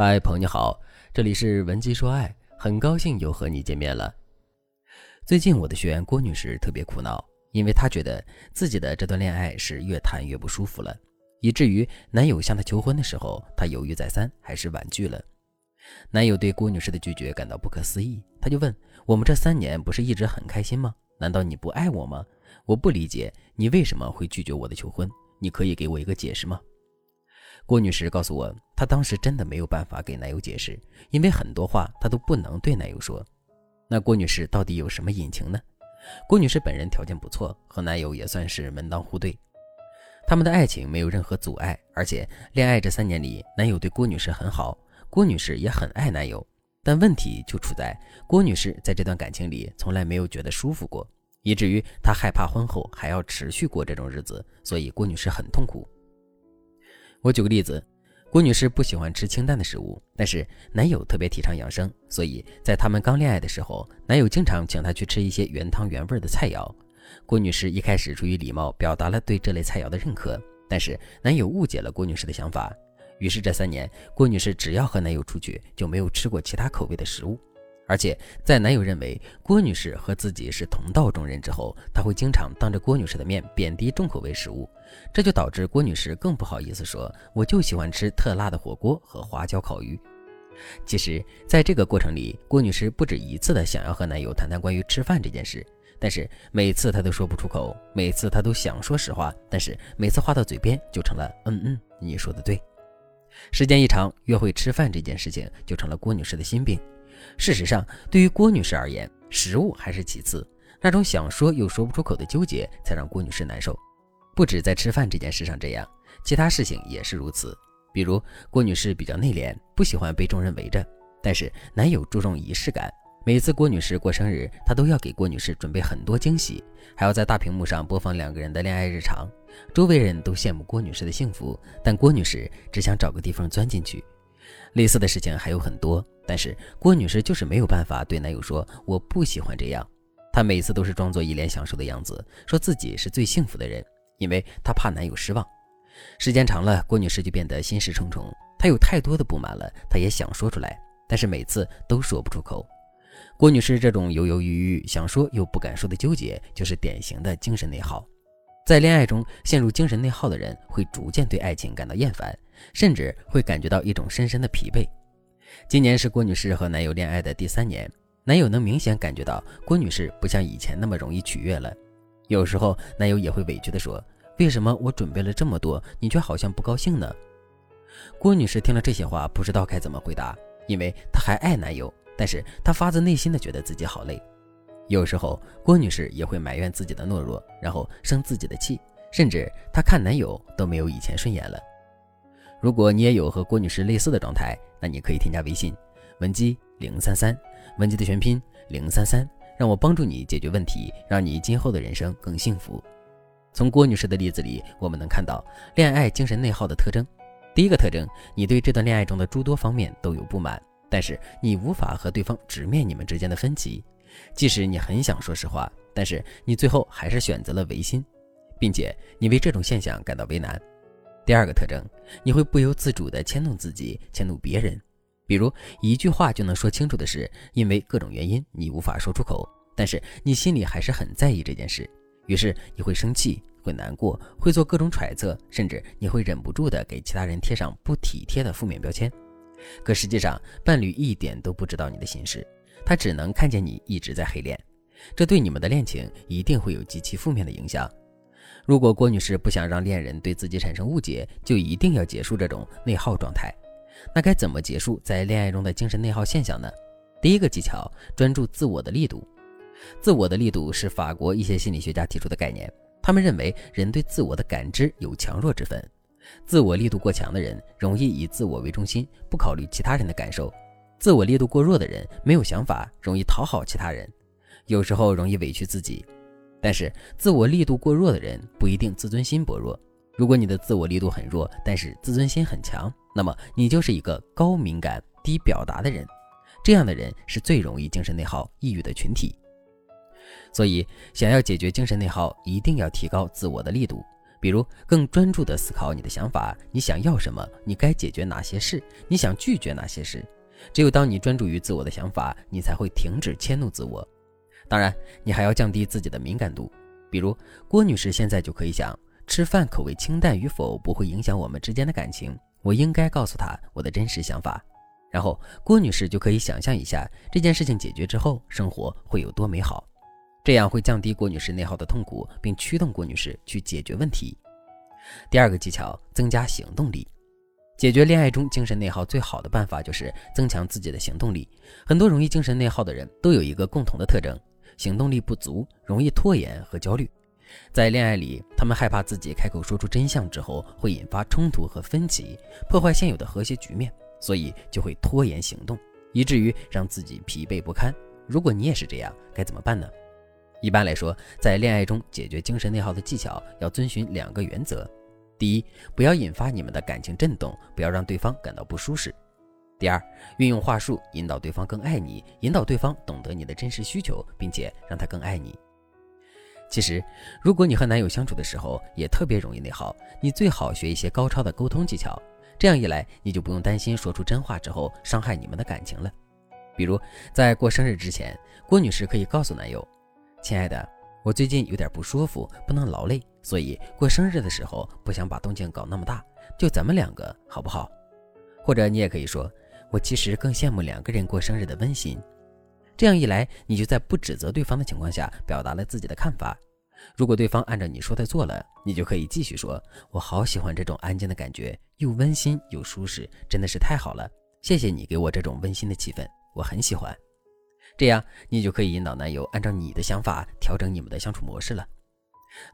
嗨，朋友你好，这里是文姬说爱，很高兴又和你见面了。最近我的学员郭女士特别苦恼，因为她觉得自己的这段恋爱是越谈越不舒服了，以至于男友向她求婚的时候，她犹豫再三，还是婉拒了。男友对郭女士的拒绝感到不可思议，他就问：“我们这三年不是一直很开心吗？难道你不爱我吗？我不理解你为什么会拒绝我的求婚，你可以给我一个解释吗？”郭女士告诉我，她当时真的没有办法给男友解释，因为很多话她都不能对男友说。那郭女士到底有什么隐情呢？郭女士本人条件不错，和男友也算是门当户对，他们的爱情没有任何阻碍，而且恋爱这三年里，男友对郭女士很好，郭女士也很爱男友。但问题就出在郭女士在这段感情里从来没有觉得舒服过，以至于她害怕婚后还要持续过这种日子，所以郭女士很痛苦。我举个例子，郭女士不喜欢吃清淡的食物，但是男友特别提倡养生，所以在他们刚恋爱的时候，男友经常请她去吃一些原汤原味的菜肴。郭女士一开始出于礼貌表达了对这类菜肴的认可，但是男友误解了郭女士的想法，于是这三年郭女士只要和男友出去就没有吃过其他口味的食物。而且在男友认为郭女士和自己是同道中人之后，他会经常当着郭女士的面贬低重口味食物，这就导致郭女士更不好意思说：“我就喜欢吃特辣的火锅和花椒烤鱼。”其实，在这个过程里，郭女士不止一次的想要和男友谈谈关于吃饭这件事，但是每次她都说不出口，每次她都想说实话，但是每次话到嘴边就成了“嗯嗯，你说的对”。时间一长，约会吃饭这件事情就成了郭女士的心病。事实上，对于郭女士而言，食物还是其次，那种想说又说不出口的纠结才让郭女士难受。不止在吃饭这件事上这样，其他事情也是如此。比如，郭女士比较内敛，不喜欢被众人围着，但是男友注重仪式感，每次郭女士过生日，他都要给郭女士准备很多惊喜，还要在大屏幕上播放两个人的恋爱日常。周围人都羡慕郭女士的幸福，但郭女士只想找个地方钻进去。类似的事情还有很多。但是郭女士就是没有办法对男友说我不喜欢这样，她每次都是装作一脸享受的样子，说自己是最幸福的人，因为她怕男友失望。时间长了，郭女士就变得心事重重，她有太多的不满了，她也想说出来，但是每次都说不出口。郭女士这种犹犹豫豫、想说又不敢说的纠结，就是典型的精神内耗。在恋爱中陷入精神内耗的人，会逐渐对爱情感到厌烦，甚至会感觉到一种深深的疲惫。今年是郭女士和男友恋爱的第三年，男友能明显感觉到郭女士不像以前那么容易取悦了。有时候男友也会委屈地说：“为什么我准备了这么多，你却好像不高兴呢？”郭女士听了这些话，不知道该怎么回答，因为她还爱男友，但是她发自内心的觉得自己好累。有时候郭女士也会埋怨自己的懦弱，然后生自己的气，甚至她看男友都没有以前顺眼了。如果你也有和郭女士类似的状态，那你可以添加微信文姬零三三，文姬的全拼零三三，让我帮助你解决问题，让你今后的人生更幸福。从郭女士的例子里，我们能看到恋爱精神内耗的特征。第一个特征，你对这段恋爱中的诸多方面都有不满，但是你无法和对方直面你们之间的分歧。即使你很想说实话，但是你最后还是选择了违心，并且你为这种现象感到为难。第二个特征，你会不由自主地牵动自己，牵动别人。比如一句话就能说清楚的事，因为各种原因你无法说出口，但是你心里还是很在意这件事。于是你会生气，会难过，会做各种揣测，甚至你会忍不住地给其他人贴上不体贴的负面标签。可实际上，伴侣一点都不知道你的心事，他只能看见你一直在黑脸，这对你们的恋情一定会有极其负面的影响。如果郭女士不想让恋人对自己产生误解，就一定要结束这种内耗状态。那该怎么结束在恋爱中的精神内耗现象呢？第一个技巧，专注自我的力度。自我的力度是法国一些心理学家提出的概念。他们认为人对自我的感知有强弱之分。自我力度过强的人容易以自我为中心，不考虑其他人的感受；自我力度过弱的人没有想法，容易讨好其他人，有时候容易委屈自己。但是，自我力度过弱的人不一定自尊心薄弱。如果你的自我力度很弱，但是自尊心很强，那么你就是一个高敏感、低表达的人。这样的人是最容易精神内耗、抑郁的群体。所以，想要解决精神内耗，一定要提高自我的力度。比如更专注地思考你的想法，你想要什么，你该解决哪些事，你想拒绝哪些事。只有当你专注于自我的想法，你才会停止迁怒自我。当然，你还要降低自己的敏感度。比如郭女士现在就可以想，吃饭口味清淡与否不会影响我们之间的感情，我应该告诉她我的真实想法。然后郭女士就可以想象一下这件事情解决之后，生活会有多美好。这样会降低郭女士内耗的痛苦，并驱动郭女士去解决问题。第二个技巧，增加行动力。解决恋爱中精神内耗最好的办法就是增强自己的行动力。很多容易精神内耗的人都有一个共同的特征：行动力不足，容易拖延和焦虑。在恋爱里，他们害怕自己开口说出真相之后会引发冲突和分歧，破坏现有的和谐局面，所以就会拖延行动，以至于让自己疲惫不堪。如果你也是这样，该怎么办呢？一般来说，在恋爱中解决精神内耗的技巧要遵循两个原则。第一，不要引发你们的感情震动，不要让对方感到不舒适。第二，运用话术引导对方更爱你，引导对方懂得你的真实需求，并且让他更爱你。其实，如果你和男友相处的时候也特别容易内耗，你最好学一些高超的沟通技巧。这样一来，你就不用担心说出真话之后伤害你们的感情了。比如，在过生日之前，郭女士可以告诉男友：“亲爱的，我最近有点不舒服，不能劳累。”所以过生日的时候不想把动静搞那么大，就咱们两个好不好？或者你也可以说，我其实更羡慕两个人过生日的温馨。这样一来，你就在不指责对方的情况下表达了自己的看法。如果对方按照你说的做了，你就可以继续说：“我好喜欢这种安静的感觉，又温馨又舒适，真的是太好了。谢谢你给我这种温馨的气氛，我很喜欢。”这样你就可以引导男友按照你的想法调整你们的相处模式了。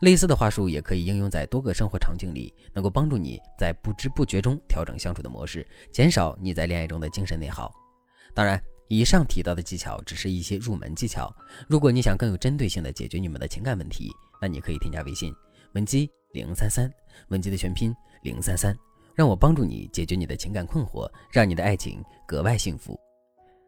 类似的话术也可以应用在多个生活场景里，能够帮助你在不知不觉中调整相处的模式，减少你在恋爱中的精神内耗。当然，以上提到的技巧只是一些入门技巧。如果你想更有针对性的解决你们的情感问题，那你可以添加微信文姬零三三，文姬的全拼零三三，让我帮助你解决你的情感困惑，让你的爱情格外幸福。